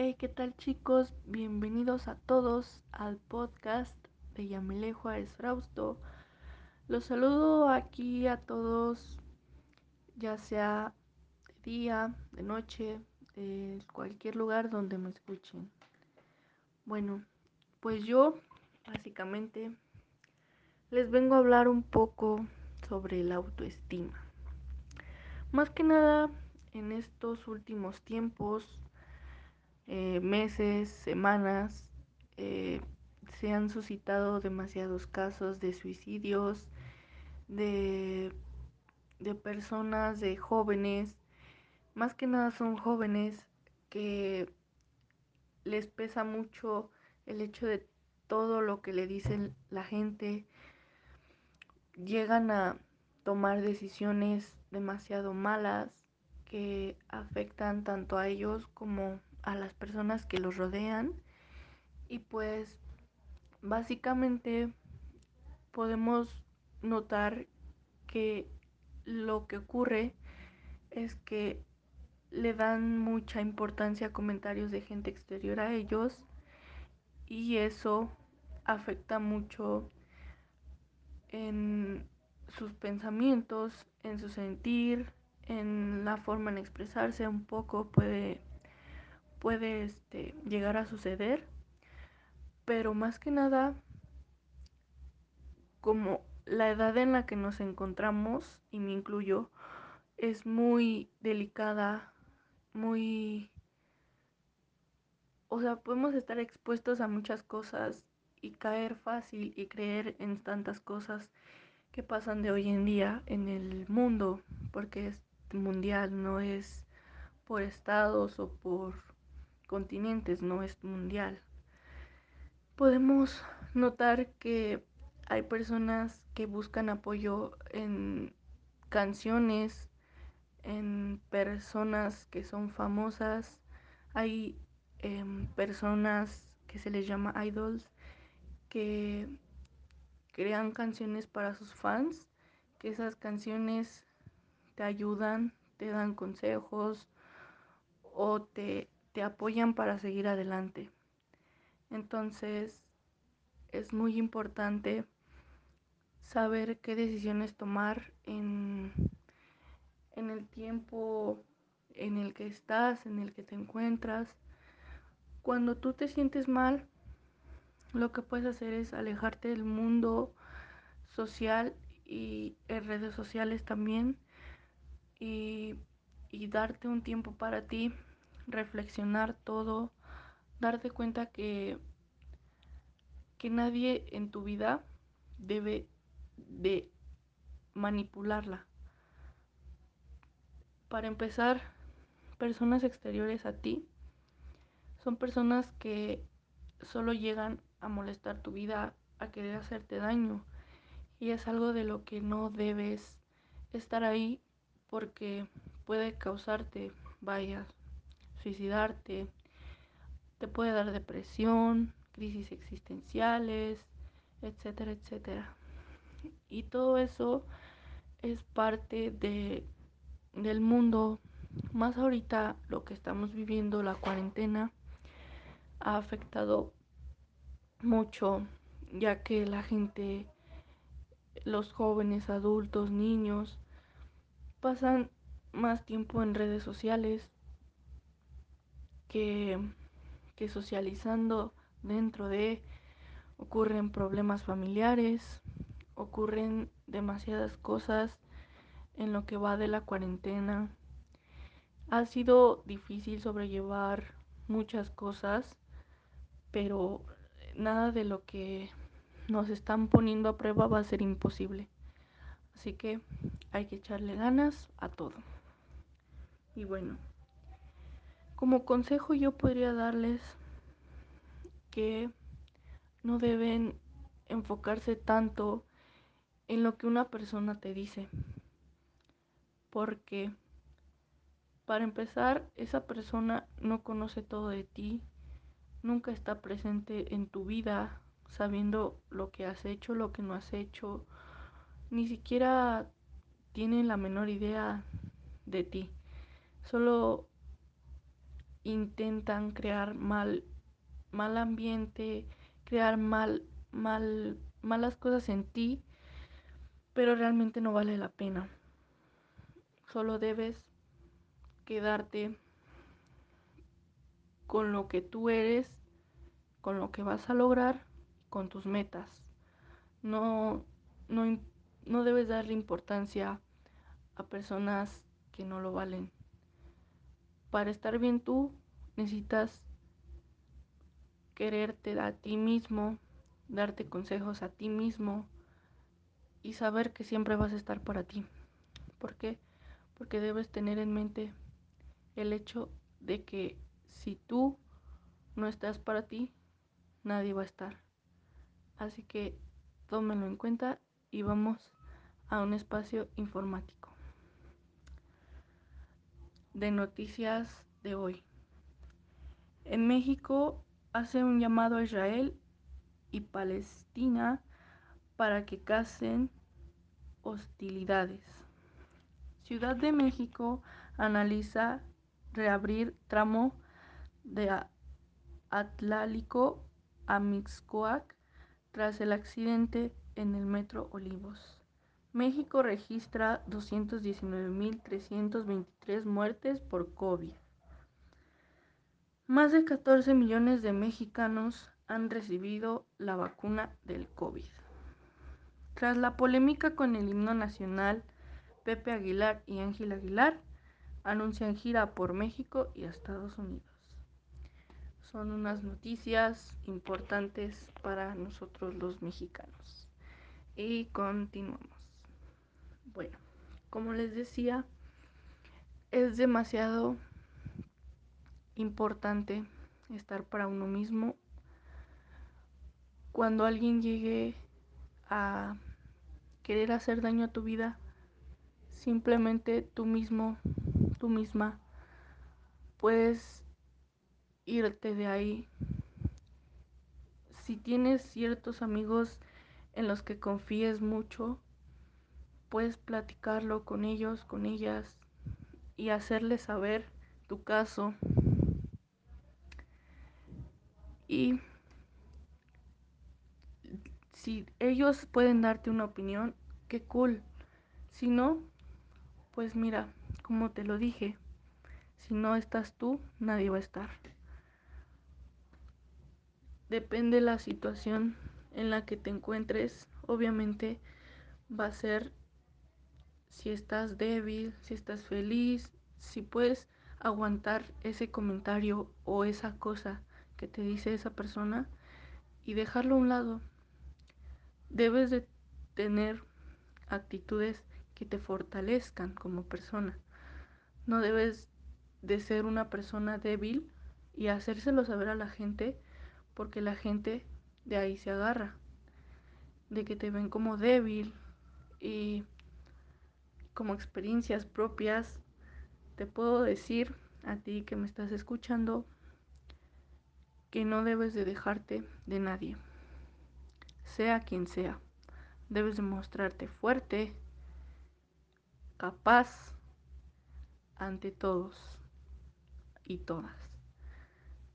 Hey, ¿qué tal chicos? Bienvenidos a todos al podcast de Yamile Juárez Frausto. Los saludo aquí a todos, ya sea de día, de noche, de cualquier lugar donde me escuchen. Bueno, pues yo básicamente les vengo a hablar un poco sobre la autoestima. Más que nada en estos últimos tiempos eh, meses, semanas, eh, se han suscitado demasiados casos de suicidios, de, de personas, de jóvenes, más que nada son jóvenes que les pesa mucho el hecho de todo lo que le dicen la gente, llegan a tomar decisiones demasiado malas que afectan tanto a ellos como a las personas que los rodean. Y pues básicamente podemos notar que lo que ocurre es que le dan mucha importancia a comentarios de gente exterior a ellos. Y eso afecta mucho en sus pensamientos, en su sentir, en la forma en expresarse un poco puede puede este, llegar a suceder, pero más que nada, como la edad en la que nos encontramos, y me incluyo, es muy delicada, muy... O sea, podemos estar expuestos a muchas cosas y caer fácil y creer en tantas cosas que pasan de hoy en día en el mundo, porque es mundial, no es por estados o por continentes, no es mundial. Podemos notar que hay personas que buscan apoyo en canciones, en personas que son famosas, hay eh, personas que se les llama idols que crean canciones para sus fans, que esas canciones te ayudan, te dan consejos o te apoyan para seguir adelante. Entonces es muy importante saber qué decisiones tomar en, en el tiempo en el que estás, en el que te encuentras. Cuando tú te sientes mal, lo que puedes hacer es alejarte del mundo social y en redes sociales también y, y darte un tiempo para ti reflexionar todo, darte cuenta que, que nadie en tu vida debe de manipularla. Para empezar, personas exteriores a ti son personas que solo llegan a molestar tu vida, a querer hacerte daño. Y es algo de lo que no debes estar ahí porque puede causarte, vaya, suicidarte, te puede dar depresión, crisis existenciales, etcétera, etcétera. Y todo eso es parte de, del mundo, más ahorita lo que estamos viviendo, la cuarentena, ha afectado mucho, ya que la gente, los jóvenes, adultos, niños, pasan más tiempo en redes sociales, que, socializando dentro de ocurren problemas familiares, ocurren demasiadas cosas en lo que va de la cuarentena. Ha sido difícil sobrellevar muchas cosas, pero nada de lo que nos están poniendo a prueba va a ser imposible. Así que hay que echarle ganas a todo. Y bueno, como consejo yo podría darles que no deben enfocarse tanto en lo que una persona te dice. Porque para empezar, esa persona no conoce todo de ti, nunca está presente en tu vida, sabiendo lo que has hecho, lo que no has hecho, ni siquiera tiene la menor idea de ti. Solo intentan crear mal, mal ambiente, crear mal, mal, malas cosas en ti, pero realmente no vale la pena. Solo debes quedarte con lo que tú eres, con lo que vas a lograr, con tus metas. No, no, no debes darle importancia a personas que no lo valen. Para estar bien tú necesitas quererte a ti mismo, darte consejos a ti mismo y saber que siempre vas a estar para ti. ¿Por qué? Porque debes tener en mente el hecho de que si tú no estás para ti, nadie va a estar. Así que tómenlo en cuenta y vamos a un espacio informático de noticias de hoy. En México hace un llamado a Israel y Palestina para que casen hostilidades. Ciudad de México analiza reabrir tramo de Atlálico a Mixcoac tras el accidente en el Metro Olivos. México registra 219.323 muertes por COVID. Más de 14 millones de mexicanos han recibido la vacuna del COVID. Tras la polémica con el himno nacional, Pepe Aguilar y Ángel Aguilar anuncian gira por México y Estados Unidos. Son unas noticias importantes para nosotros los mexicanos. Y continuamos. Bueno, como les decía, es demasiado importante estar para uno mismo. Cuando alguien llegue a querer hacer daño a tu vida, simplemente tú mismo, tú misma, puedes irte de ahí. Si tienes ciertos amigos en los que confíes mucho, puedes platicarlo con ellos, con ellas y hacerles saber tu caso. Y si ellos pueden darte una opinión, qué cool. Si no, pues mira, como te lo dije, si no estás tú, nadie va a estar. Depende la situación en la que te encuentres, obviamente va a ser si estás débil, si estás feliz, si puedes aguantar ese comentario o esa cosa que te dice esa persona y dejarlo a un lado. Debes de tener actitudes que te fortalezcan como persona. No debes de ser una persona débil y hacérselo saber a la gente porque la gente de ahí se agarra, de que te ven como débil y como experiencias propias, te puedo decir a ti que me estás escuchando que no debes de dejarte de nadie, sea quien sea. Debes de mostrarte fuerte, capaz ante todos y todas.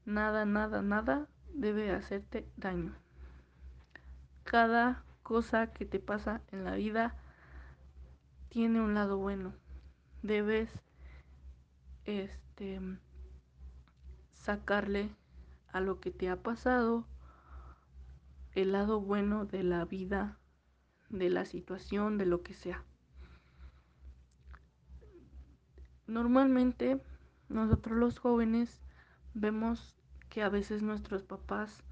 Nada, nada, nada debe hacerte daño. Cada cosa que te pasa en la vida tiene un lado bueno. Debes este sacarle a lo que te ha pasado el lado bueno de la vida, de la situación, de lo que sea. Normalmente nosotros los jóvenes vemos que a veces nuestros papás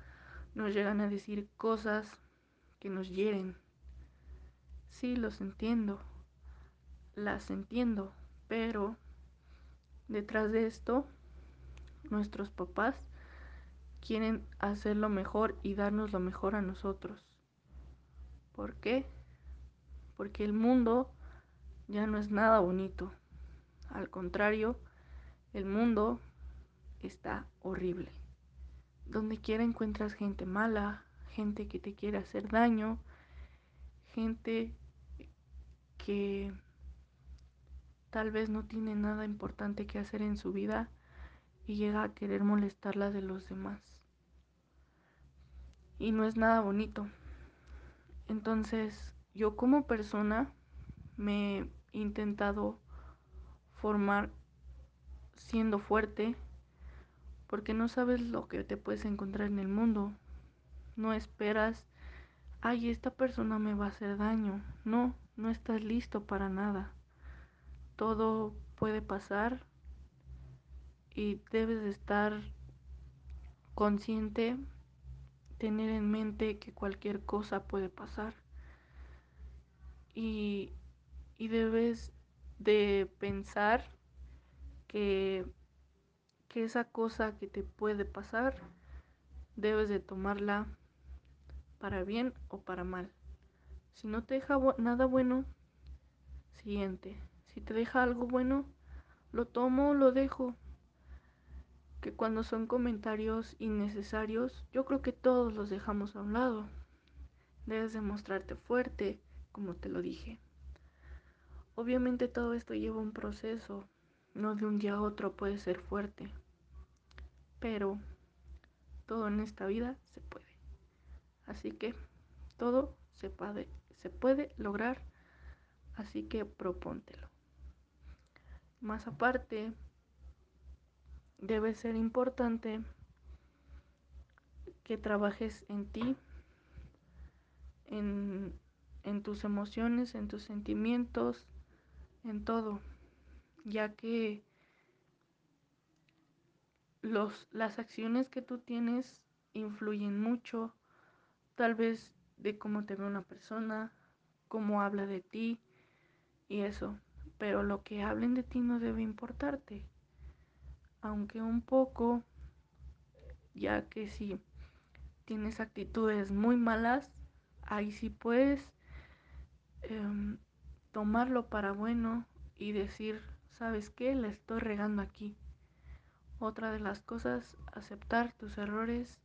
nos llegan a decir cosas que nos hieren. Sí, los entiendo, las entiendo, pero detrás de esto, nuestros papás quieren hacer lo mejor y darnos lo mejor a nosotros. ¿Por qué? Porque el mundo ya no es nada bonito. Al contrario, el mundo está horrible. Donde quiera encuentras gente mala, gente que te quiere hacer daño, gente que tal vez no tiene nada importante que hacer en su vida y llega a querer molestar la de los demás. Y no es nada bonito. Entonces, yo como persona me he intentado formar siendo fuerte porque no sabes lo que te puedes encontrar en el mundo. No esperas, ay, esta persona me va a hacer daño. No, no estás listo para nada. Todo puede pasar y debes estar consciente, tener en mente que cualquier cosa puede pasar. Y, y debes de pensar que, que esa cosa que te puede pasar debes de tomarla para bien o para mal. Si no te deja nada bueno, siguiente. Si te deja algo bueno, lo tomo, lo dejo. Que cuando son comentarios innecesarios, yo creo que todos los dejamos a un lado. Debes demostrarte fuerte, como te lo dije. Obviamente todo esto lleva un proceso, no de un día a otro puede ser fuerte, pero todo en esta vida se puede. Así que todo se puede, se puede lograr, así que propóntelo. Más aparte, debe ser importante que trabajes en ti, en, en tus emociones, en tus sentimientos, en todo, ya que los, las acciones que tú tienes influyen mucho, tal vez de cómo te ve una persona, cómo habla de ti y eso, pero lo que hablen de ti no debe importarte, aunque un poco, ya que si tienes actitudes muy malas, ahí sí puedes eh, tomarlo para bueno y decir, ¿sabes qué? La estoy regando aquí. Otra de las cosas, aceptar tus errores.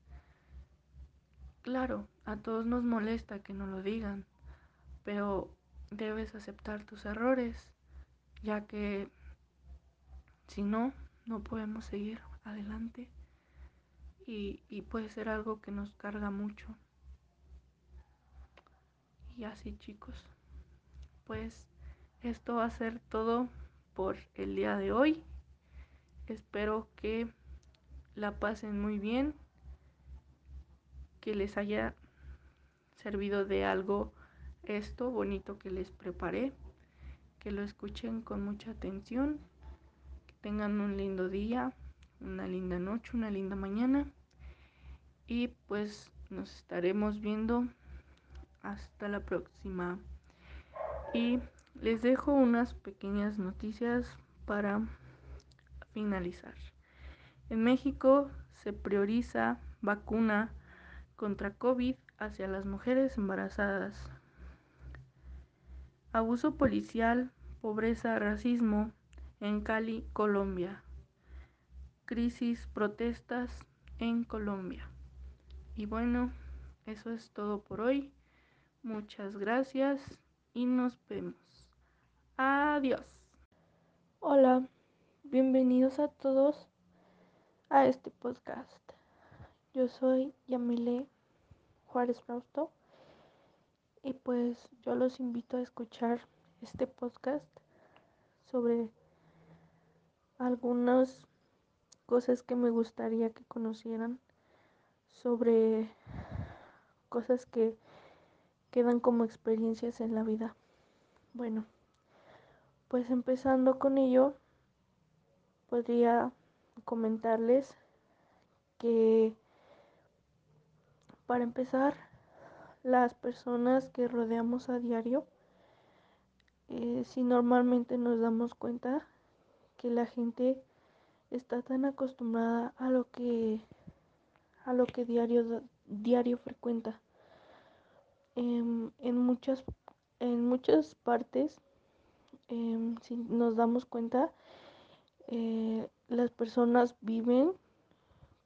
Claro, a todos nos molesta que no lo digan, pero debes aceptar tus errores, ya que si no, no podemos seguir adelante y, puede ser algo que nos carga mucho. Y así chicos pues esto va a ser todo por el día de hoy. Espero que la pasen muy bien, que les haya servido de algo esto bonito que les preparé, que lo escuchen con mucha atención, que tengan un lindo día, una linda noche, una linda mañana y pues nos estaremos viendo hasta la próxima y les dejo unas pequeñas noticias para finalizar. En México se prioriza vacuna contra COVID hacia las mujeres embarazadas. Abuso policial, pobreza, racismo en Cali, Colombia. Crisis, protestas en Colombia. Y bueno, eso es todo por hoy. Muchas gracias y nos vemos. Adiós. Hola, bienvenidos a todos a este podcast. Yo soy Yamile Juárez Frausto y pues yo los invito a escuchar este podcast sobre algunas cosas que me gustaría que conocieran sobre cosas que quedan como experiencias en la vida. Bueno, pues empezando con ello, podría comentarles que para empezar, las personas que rodeamos a diario, eh, si normalmente nos damos cuenta que la gente está tan acostumbrada a lo que a lo que diario diario frecuenta en, en, muchas, en muchas partes, eh, si nos damos cuenta, eh, las personas viven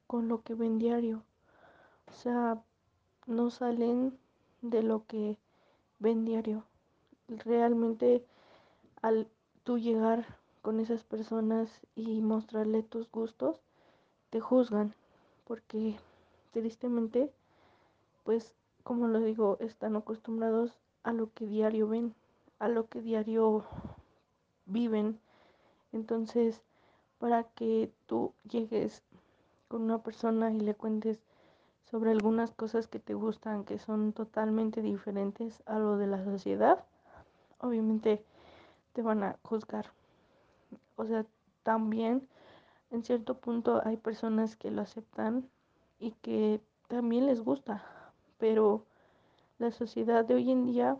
con lo que ven diario. O sea, no salen de lo que ven diario. Realmente al tú llegar con esas personas y mostrarle tus gustos, te juzgan, porque tristemente, pues como lo digo, están acostumbrados a lo que diario ven, a lo que diario viven. Entonces, para que tú llegues con una persona y le cuentes sobre algunas cosas que te gustan, que son totalmente diferentes a lo de la sociedad, obviamente te van a juzgar. O sea, también en cierto punto hay personas que lo aceptan y que también les gusta, pero la sociedad de hoy en día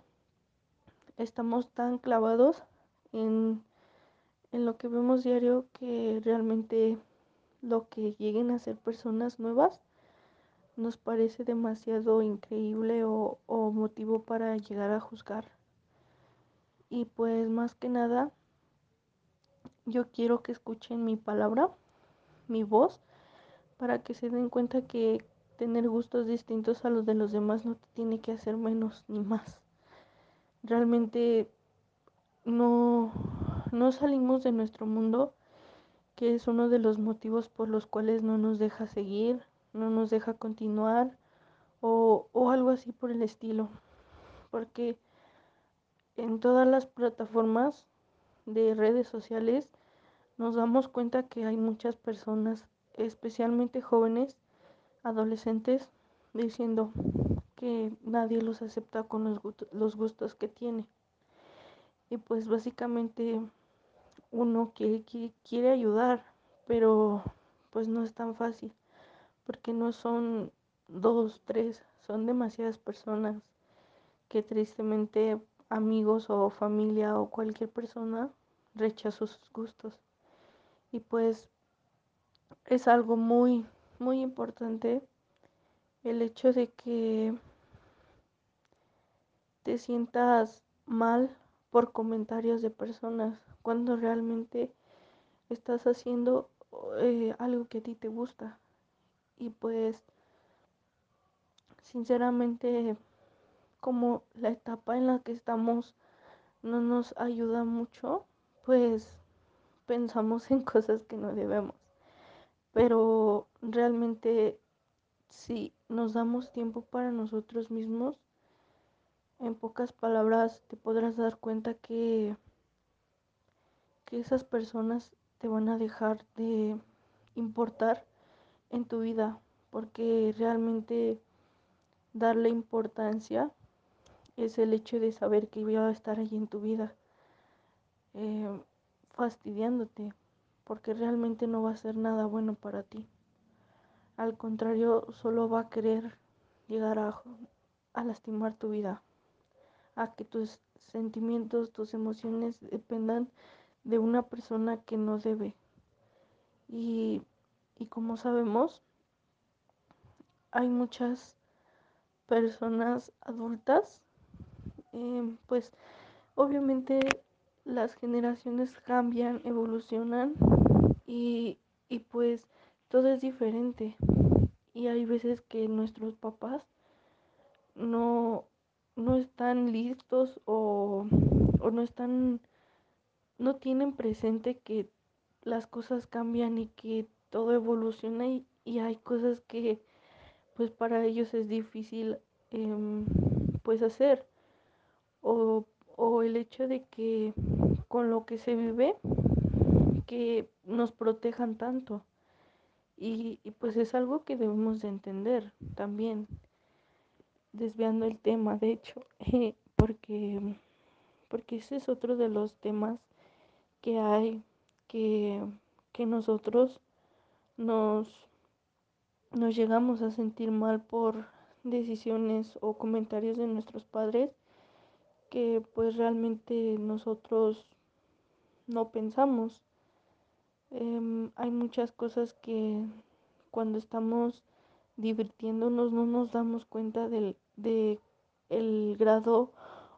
estamos tan clavados en, en lo que vemos diario que realmente lo que lleguen a ser personas nuevas nos parece demasiado increíble o, o motivo para llegar a juzgar. Y pues más que nada, yo quiero que escuchen mi palabra, mi voz, para que se den cuenta que tener gustos distintos a los de los demás no te tiene que hacer menos ni más. Realmente no, no salimos de nuestro mundo, que es uno de los motivos por los cuales no nos deja seguir, no nos deja continuar o, o algo así por el estilo. Porque en todas las plataformas de redes sociales nos damos cuenta que hay muchas personas, especialmente jóvenes, adolescentes, diciendo que nadie los acepta con los, gustos, los gustos que tiene. Y pues básicamente uno quiere, quiere ayudar, pero pues no es tan fácil, porque no son dos, tres, son demasiadas personas que tristemente amigos o familia o cualquier persona rechazó sus gustos. Y pues es algo muy, muy importante el hecho de que te sientas mal por comentarios de personas cuando realmente estás haciendo eh, algo que a ti te gusta. Y pues, sinceramente, como la etapa en la que estamos no nos ayuda mucho, pues pensamos en cosas que no debemos. Pero realmente si nos damos tiempo para nosotros mismos, en pocas palabras te podrás dar cuenta que, que esas personas te van a dejar de importar en tu vida, porque realmente darle importancia es el hecho de saber que voy a estar allí en tu vida, eh, fastidiándote, porque realmente no va a ser nada bueno para ti. Al contrario, solo va a querer llegar a, a lastimar tu vida, a que tus sentimientos, tus emociones dependan de una persona que no debe. Y, y como sabemos, hay muchas personas adultas, eh, pues obviamente las generaciones cambian, evolucionan y, y pues todo es diferente. Y hay veces que nuestros papás no, no están listos o, o no están, no tienen presente que las cosas cambian y que todo evoluciona y, y hay cosas que pues para ellos es difícil eh, pues hacer o, o el hecho de que con lo que se vive que nos protejan tanto. Y, y, pues es algo que debemos de entender también, desviando el tema, de hecho, porque, porque ese es otro de los temas que hay que, que nosotros nos, nos llegamos a sentir mal por decisiones o comentarios de nuestros padres que pues realmente nosotros no pensamos. Eh, hay muchas cosas que cuando estamos divirtiéndonos no nos damos cuenta del de el grado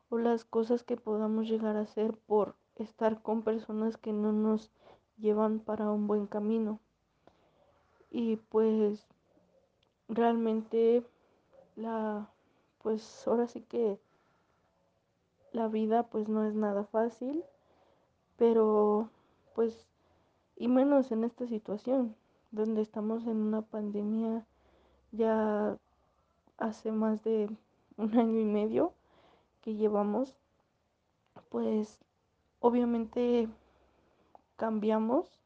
o las cosas que podamos llegar a hacer por estar con personas que no nos llevan para un buen camino. Y pues realmente la pues ahora sí que la vida pues no es nada fácil, pero pues y menos en esta situación, donde estamos en una pandemia ya hace más de un año y medio que llevamos, pues obviamente cambiamos,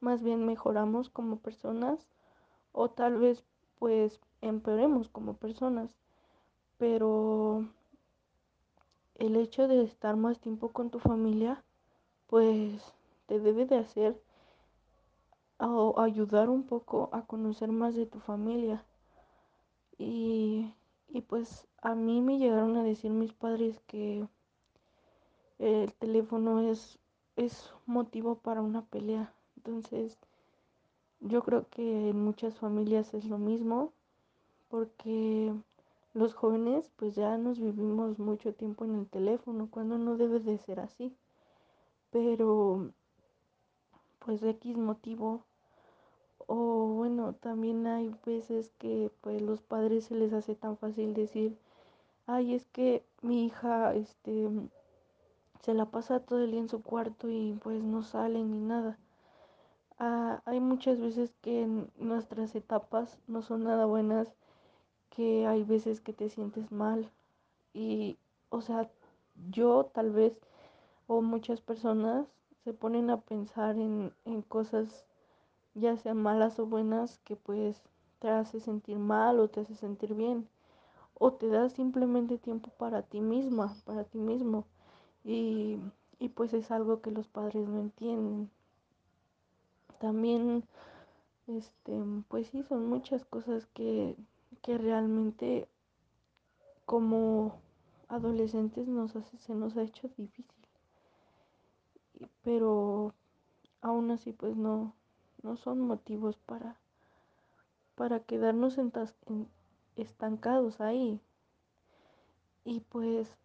más bien mejoramos como personas o tal vez pues empeoremos como personas, pero el hecho de estar más tiempo con tu familia pues te debe de hacer o ayudar un poco a conocer más de tu familia. Y, y pues a mí me llegaron a decir mis padres que el teléfono es, es motivo para una pelea. Entonces, yo creo que en muchas familias es lo mismo, porque los jóvenes pues ya nos vivimos mucho tiempo en el teléfono, cuando no debe de ser así. Pero, pues de X motivo, o bueno, también hay veces que pues los padres se les hace tan fácil decir, ay, es que mi hija, este, se la pasa todo el día en su cuarto y pues no sale ni nada. Ah, hay muchas veces que nuestras etapas no son nada buenas, que hay veces que te sientes mal y, o sea, yo tal vez o muchas personas se ponen a pensar en, en cosas ya sean malas o buenas que pues te hace sentir mal o te hace sentir bien o te da simplemente tiempo para ti misma, para ti mismo. Y, y pues es algo que los padres no entienden. También, este, pues sí, son muchas cosas que, que realmente como adolescentes nos hace, se nos ha hecho difícil. Pero aún así pues no, no son motivos para, para quedarnos estancados ahí. Y pues,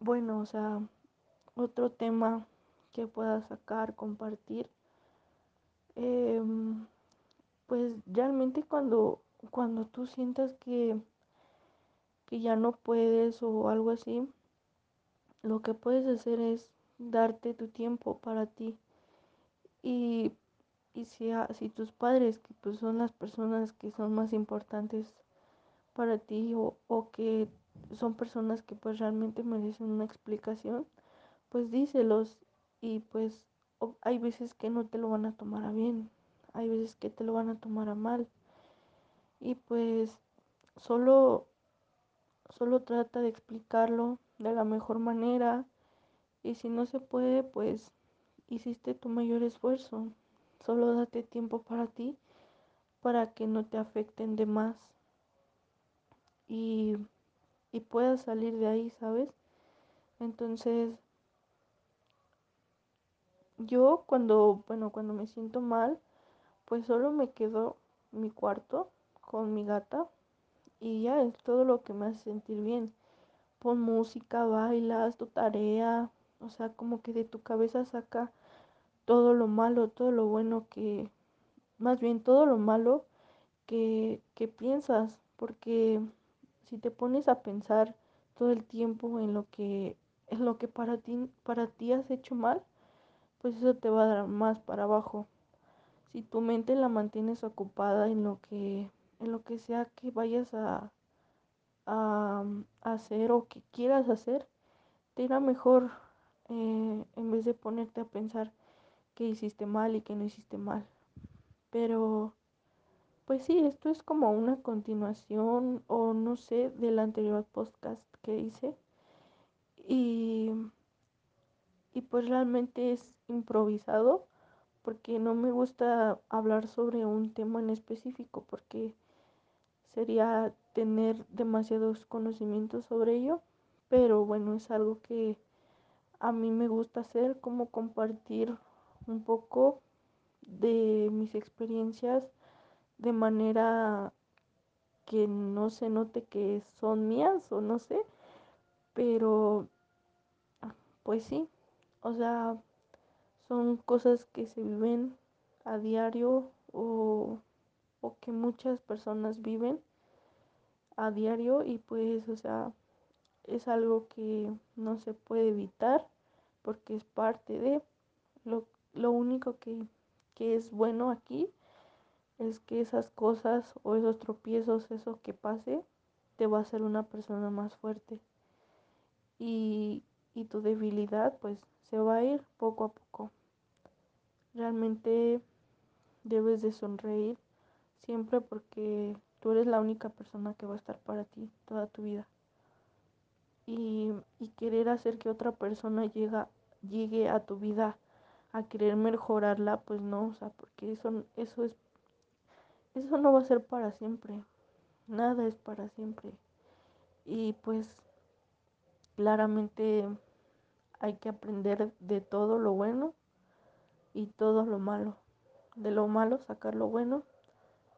bueno, o sea, otro tema que pueda sacar, compartir, eh, pues realmente cuando, cuando tú sientas que, que ya no puedes o algo así, lo que puedes hacer es darte tu tiempo para ti. Y, y si, si tus padres, que pues son las personas que son más importantes para ti o, o que son personas que pues realmente merecen una explicación, pues díselos y pues hay veces que no te lo van a tomar a bien, hay veces que te lo van a tomar a mal y pues solo solo trata de explicarlo de la mejor manera y si no se puede pues hiciste tu mayor esfuerzo solo date tiempo para ti para que no te afecten de más y, y puedas salir de ahí, ¿sabes? Entonces, yo cuando, bueno, cuando me siento mal, pues solo me quedo en mi cuarto con mi gata y ya es todo lo que me hace sentir bien. Pon música, bailas, tu tarea, o sea, como que de tu cabeza saca todo lo malo, todo lo bueno que, más bien todo lo malo que, que piensas, porque si te pones a pensar todo el tiempo en lo que en lo que para ti para ti has hecho mal, pues eso te va a dar más para abajo. Si tu mente la mantienes ocupada en lo que en lo que sea que vayas a, a, a hacer o que quieras hacer, te irá mejor eh, en vez de ponerte a pensar que hiciste mal y que no hiciste mal. Pero pues sí, esto es como una continuación o no sé del anterior podcast que hice. Y, y pues realmente es improvisado porque no me gusta hablar sobre un tema en específico porque sería tener demasiados conocimientos sobre ello. Pero bueno, es algo que a mí me gusta hacer, como compartir un poco de mis experiencias de manera que no se note que son mías o no sé, pero pues sí, o sea, son cosas que se viven a diario o, o que muchas personas viven a diario y pues, o sea, es algo que no se puede evitar porque es parte de lo, lo único que, que es bueno aquí es que esas cosas o esos tropiezos, eso que pase, te va a hacer una persona más fuerte. Y, y tu debilidad pues se va a ir poco a poco. Realmente debes de sonreír siempre porque tú eres la única persona que va a estar para ti toda tu vida. Y, y querer hacer que otra persona llega, llegue a tu vida a querer mejorarla, pues no, o sea, porque eso, eso es, eso no va a ser para siempre. Nada es para siempre. Y pues claramente hay que aprender de todo lo bueno y todo lo malo. De lo malo sacar lo bueno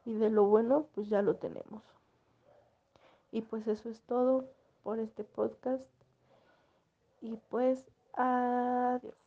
y de lo bueno pues ya lo tenemos. Y pues eso es todo por este podcast. Y pues adiós.